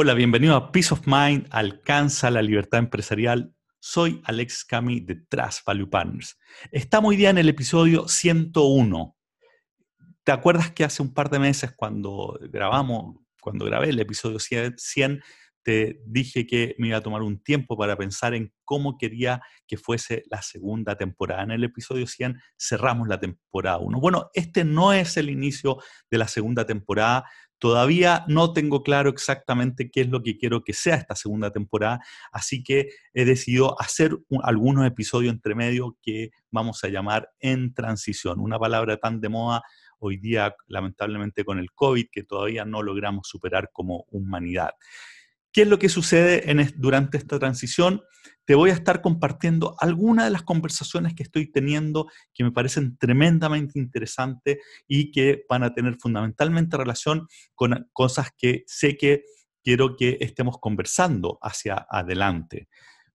Hola, bienvenido a Peace of Mind, alcanza la libertad empresarial. Soy Alex Cami de Trust Value Partners. Estamos hoy día en el episodio 101. ¿Te acuerdas que hace un par de meses cuando grabamos, cuando grabé el episodio 100, te dije que me iba a tomar un tiempo para pensar en cómo quería que fuese la segunda temporada. En el episodio 100 cerramos la temporada 1. Bueno, este no es el inicio de la segunda temporada, Todavía no tengo claro exactamente qué es lo que quiero que sea esta segunda temporada, así que he decidido hacer algunos episodios entre medio que vamos a llamar en transición, una palabra tan de moda hoy día, lamentablemente con el COVID, que todavía no logramos superar como humanidad. ¿Qué es lo que sucede durante esta transición? Te voy a estar compartiendo algunas de las conversaciones que estoy teniendo que me parecen tremendamente interesantes y que van a tener fundamentalmente relación con cosas que sé que quiero que estemos conversando hacia adelante.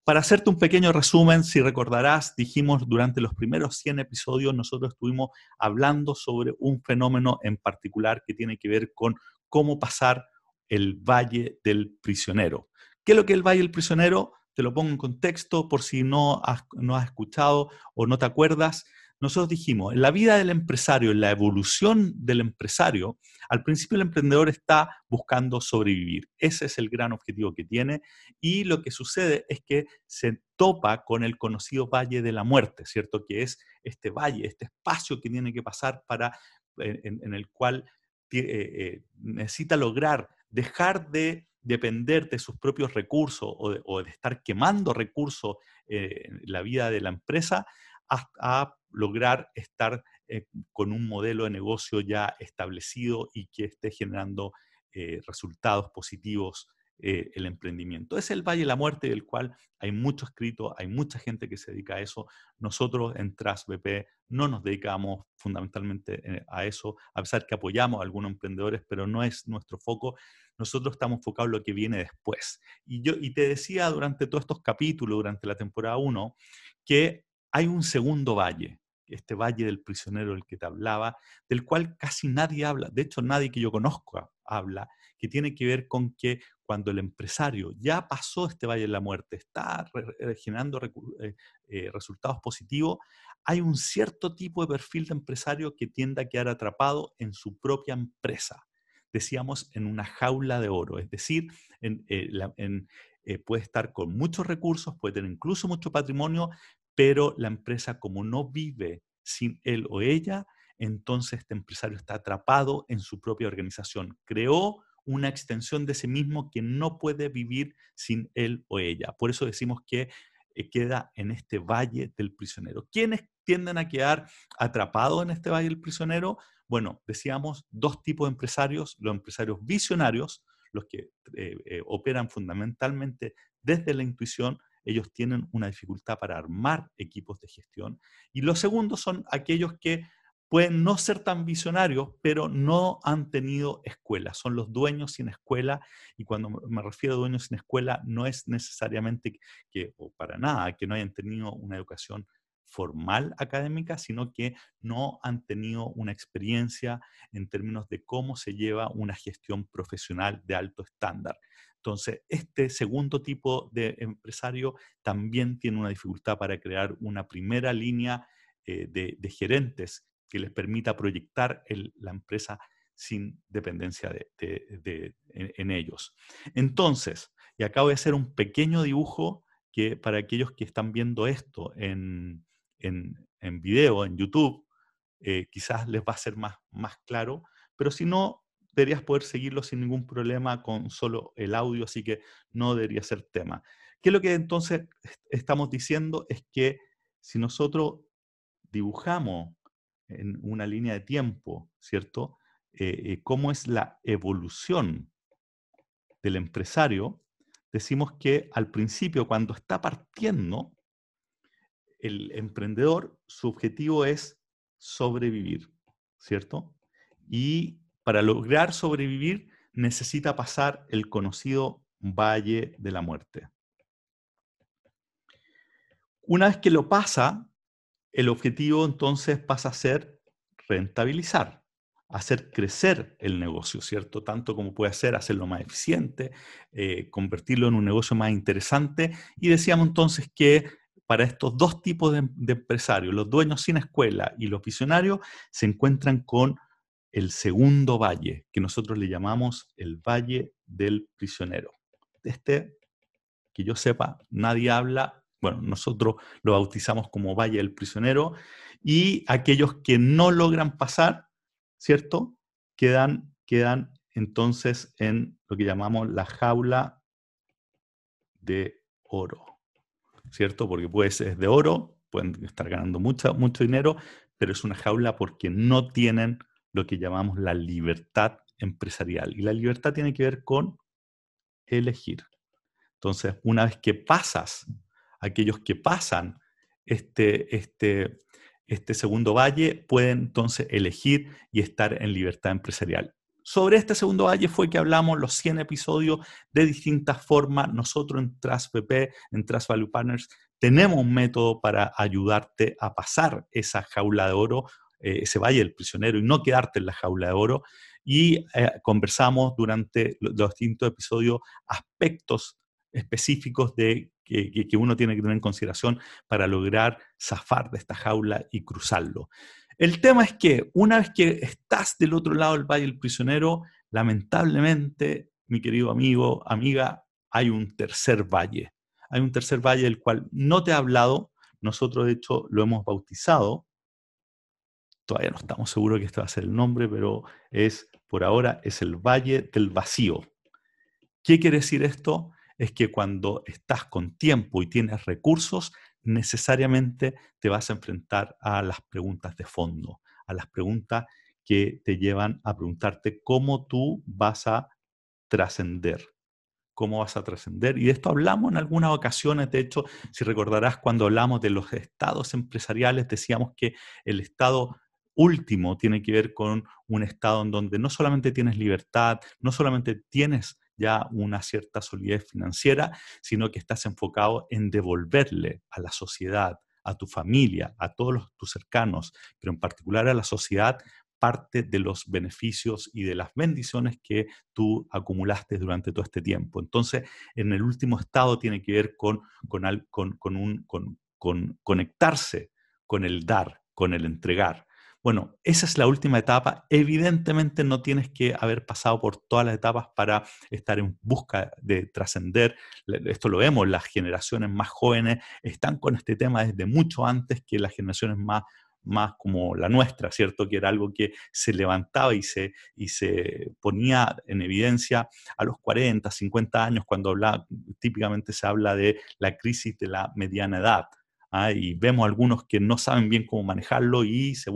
Para hacerte un pequeño resumen, si recordarás, dijimos durante los primeros 100 episodios, nosotros estuvimos hablando sobre un fenómeno en particular que tiene que ver con cómo pasar el Valle del Prisionero. ¿Qué es lo que es el Valle del Prisionero? Te lo pongo en contexto por si no has, no has escuchado o no te acuerdas. Nosotros dijimos, en la vida del empresario, en la evolución del empresario, al principio el emprendedor está buscando sobrevivir. Ese es el gran objetivo que tiene y lo que sucede es que se topa con el conocido Valle de la Muerte, ¿cierto? Que es este valle, este espacio que tiene que pasar para, en, el cual eh, eh, necesita lograr dejar de depender de sus propios recursos o de, estar quemando recursos eh, en la vida de la empresa a, lograr estar eh, con un modelo de negocio ya establecido y que esté generando eh, resultados positivos eh, el emprendimiento. Es el Valle de la Muerte del cual hay mucho escrito, hay mucha gente que se dedica a eso. Nosotros en TrustBP no nos dedicamos fundamentalmente eh, a eso, a pesar que apoyamos a algunos emprendedores, pero no es nuestro foco. Nosotros estamos enfocados en lo que viene después. Y, yo, y te decía durante todos estos capítulos, durante la temporada 1, que hay un segundo valle, este valle del prisionero del que te hablaba, del cual casi nadie habla, de hecho nadie que yo conozca habla, que tiene que ver con que cuando el empresario ya pasó este valle de la muerte, está generando eh, eh, resultados positivos, hay un cierto tipo de perfil de empresario que tiende a quedar atrapado en su propia empresa. Decíamos en una jaula de oro, es decir, eh, puede estar con muchos recursos, puede tener incluso mucho patrimonio, pero la empresa como no vive sin él o ella, entonces este empresario está atrapado en su propia organización. Creó una extensión de sí mismo que no puede vivir sin él o ella. Por eso decimos que eh, queda en este valle del prisionero. ¿Quiénes tienden a quedar atrapados en este valle del prisionero? Bueno, decíamos dos tipos de empresarios, los empresarios visionarios, los que eh, eh, operan fundamentalmente desde la intuición, ellos tienen una dificultad para armar equipos de gestión. Y los segundos son aquellos que pueden no ser tan visionarios, pero no han tenido escuela. Son los dueños sin escuela. Y cuando me refiero a dueños sin escuela, no es necesariamente que, o para nada, que no hayan tenido una educación formal académica, sino que no han tenido una experiencia en términos de cómo se lleva una gestión profesional de alto estándar. Entonces, este segundo tipo de empresario también tiene una dificultad para crear una primera línea eh, de, gerentes que les permita proyectar la empresa sin dependencia de, en, ellos. Entonces, y acabo de hacer un pequeño dibujo que para aquellos que están viendo esto en, en video, en YouTube, eh, quizás les va a ser más, más claro, pero si no, deberías poder seguirlo sin ningún problema con solo el audio, así que no debería ser tema. ¿Qué es lo que entonces estamos diciendo? Es que si nosotros dibujamos en una línea de tiempo, ¿cierto? Eh, eh, cómo es la evolución del empresario, decimos que al principio, cuando está partiendo, el emprendedor, su objetivo es sobrevivir, ¿cierto? Y para lograr sobrevivir necesita pasar el conocido Valle de la Muerte. Una vez que lo pasa, el objetivo entonces pasa a ser rentabilizar. hacer crecer el negocio, ¿cierto? Tanto como puede hacer, hacerlo más eficiente, eh, convertirlo en un negocio más interesante. Y decíamos entonces que para estos dos tipos de, empresarios, los dueños sin escuela y los visionarios, se encuentran con el segundo valle, que nosotros le llamamos el valle del prisionero. Este, que yo sepa, nadie habla, bueno, nosotros lo bautizamos como valle del prisionero, y aquellos que no logran pasar, ¿cierto? Quedan, quedan entonces en lo que llamamos la jaula de oro. ¿cierto? Porque puede ser de oro, pueden estar ganando mucho, mucho dinero, pero es una jaula porque no tienen lo que llamamos la libertad empresarial. Y la libertad tiene que ver con elegir. Entonces, una vez que pasas, aquellos que pasan este, este, este segundo valle pueden entonces elegir y estar en libertad empresarial. Sobre este segundo valle fue que hablamos los 100 episodios de distintas formas. Nosotros en TrustVP, en Trust Value Partners, tenemos un método para ayudarte a pasar esa jaula de oro, eh, ese valle del prisionero y no quedarte en la jaula de oro. Y eh, conversamos durante los distintos episodios aspectos específicos de que, uno tiene que tener en consideración para lograr zafar de esta jaula y cruzarlo. El tema es que una vez que estás del otro lado del Valle del Prisionero, lamentablemente, mi querido amigo, amiga, hay un tercer valle. Hay un tercer valle del cual no te he hablado. Nosotros, de hecho, lo hemos bautizado. Todavía no estamos seguros que este va a ser el nombre, pero es, por ahora, es el Valle del Vacío. ¿Qué quiere decir esto? Es que cuando estás con tiempo y tienes recursos, necesariamente te vas a enfrentar a las preguntas de fondo, a las preguntas que te llevan a preguntarte cómo tú vas a trascender, cómo vas a trascender. Y de esto hablamos en algunas ocasiones, de hecho, si recordarás cuando hablamos de los estados empresariales, decíamos que el estado último tiene que ver con un estado en donde no solamente tienes libertad, no solamente tienes ya una cierta solidez financiera, sino que estás enfocado en devolverle a la sociedad, a tu familia, a todos tus cercanos, pero en particular a la sociedad, parte de los beneficios y de las bendiciones que tú acumulaste durante todo este tiempo. Entonces, en el último estado tiene que ver con, con, con, un, con conectarse con el dar, con el entregar. Bueno, esa es la última etapa. Evidentemente no tienes que haber pasado por todas las etapas para estar en busca de trascender. Esto lo vemos, las generaciones más jóvenes están con este tema desde mucho antes que las generaciones más, más como la nuestra, ¿cierto? Que era algo que se levantaba y se, y se ponía en evidencia a los 40, 50 años, cuando habla, típicamente se habla de la crisis de la mediana edad. ¿Ah? y vemos algunos que no saben bien cómo manejarlo y se,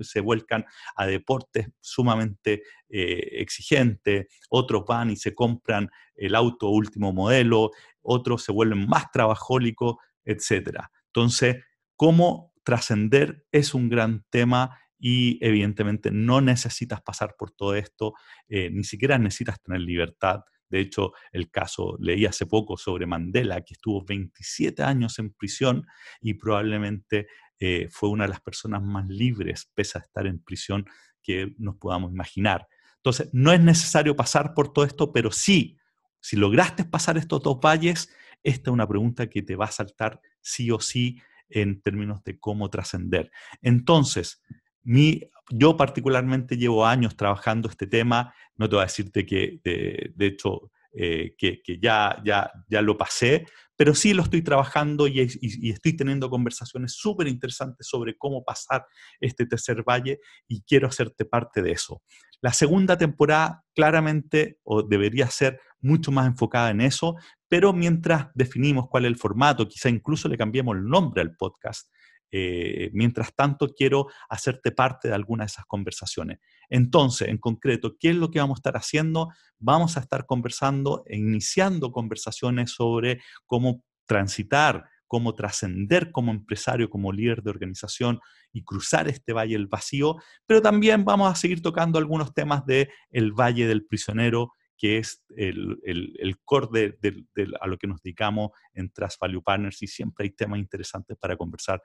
se vuelcan a deportes sumamente eh, exigentes, otros van y se compran el auto último modelo, otros se vuelven más trabajólicos, etc. Entonces, cómo trascender es un gran tema y evidentemente no necesitas pasar por todo esto, eh, ni siquiera necesitas tener libertad, de hecho, el caso, leí hace poco sobre Mandela, que estuvo 27 años en prisión y probablemente eh, fue una de las personas más libres, pese a estar en prisión, que nos podamos imaginar. Entonces, no es necesario pasar por todo esto, pero sí, si lograste pasar estos dos valles, esta es una pregunta que te va a saltar sí o sí en términos de cómo trascender. Entonces, mi, yo particularmente llevo años trabajando este tema, no te voy a decirte que, de, hecho, eh, que, ya, ya, ya lo pasé, pero sí lo estoy trabajando y, estoy teniendo conversaciones súper interesantes sobre cómo pasar este tercer valle y quiero hacerte parte de eso. La segunda temporada claramente o debería ser mucho más enfocada en eso, pero mientras definimos cuál es el formato, quizá incluso le cambiemos el nombre al podcast, eh, mientras tanto, quiero hacerte parte de alguna de esas conversaciones. Entonces, en concreto, ¿qué es lo que vamos a estar haciendo? Vamos a estar conversando e iniciando conversaciones sobre cómo transitar, cómo trascender como empresario, como líder de organización y cruzar este valle del vacío, pero también vamos a seguir tocando algunos temas de el valle del prisionero, que es el, el, core de, a lo que nos dedicamos en Trust Value Partners y siempre hay temas interesantes para conversar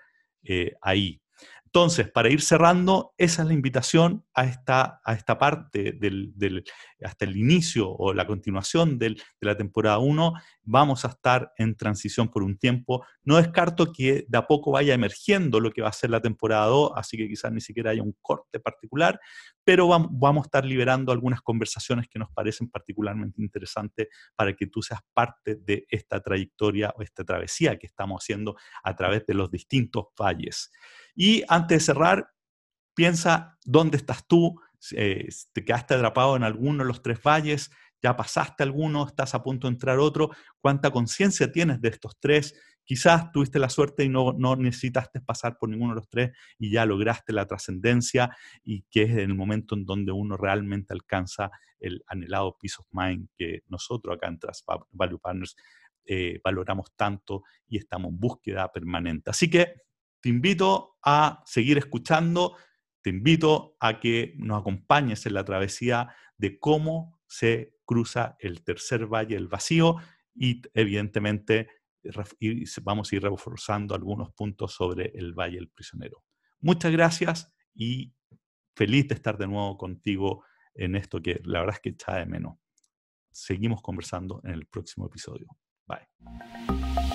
eh, ahí. Entonces, para ir cerrando, esa es la invitación a esta, a esta parte, del, hasta el inicio o la continuación de la temporada 1. Vamos a estar en transición por un tiempo. No descarto que de a poco vaya emergiendo lo que va a ser la temporada 2, así que quizás ni siquiera haya un corte particular, pero vamos, vamos a estar liberando algunas conversaciones que nos parecen particularmente interesantes para que tú seas parte de esta trayectoria o esta travesía que estamos haciendo a través de los distintos valles. Y antes de cerrar, piensa dónde estás tú, eh, te quedaste atrapado en alguno de los tres valles, ya pasaste alguno, estás a punto de entrar otro, cuánta conciencia tienes de estos tres. Quizás tuviste la suerte y no, no necesitaste pasar por ninguno de los tres y ya lograste la trascendencia y que es el momento en donde uno realmente alcanza el anhelado peace of mind que nosotros acá en Trust Value Partners eh, valoramos tanto y estamos en búsqueda permanente. Así que te invito a seguir escuchando, te invito a que nos acompañes en la travesía de cómo se cruza el tercer valle, el vacío, y evidentemente vamos a ir reforzando algunos puntos sobre el Valle del Prisionero. Muchas gracias y feliz de estar de nuevo contigo en esto que la verdad es que echa de menos. Seguimos conversando en el próximo episodio. Bye.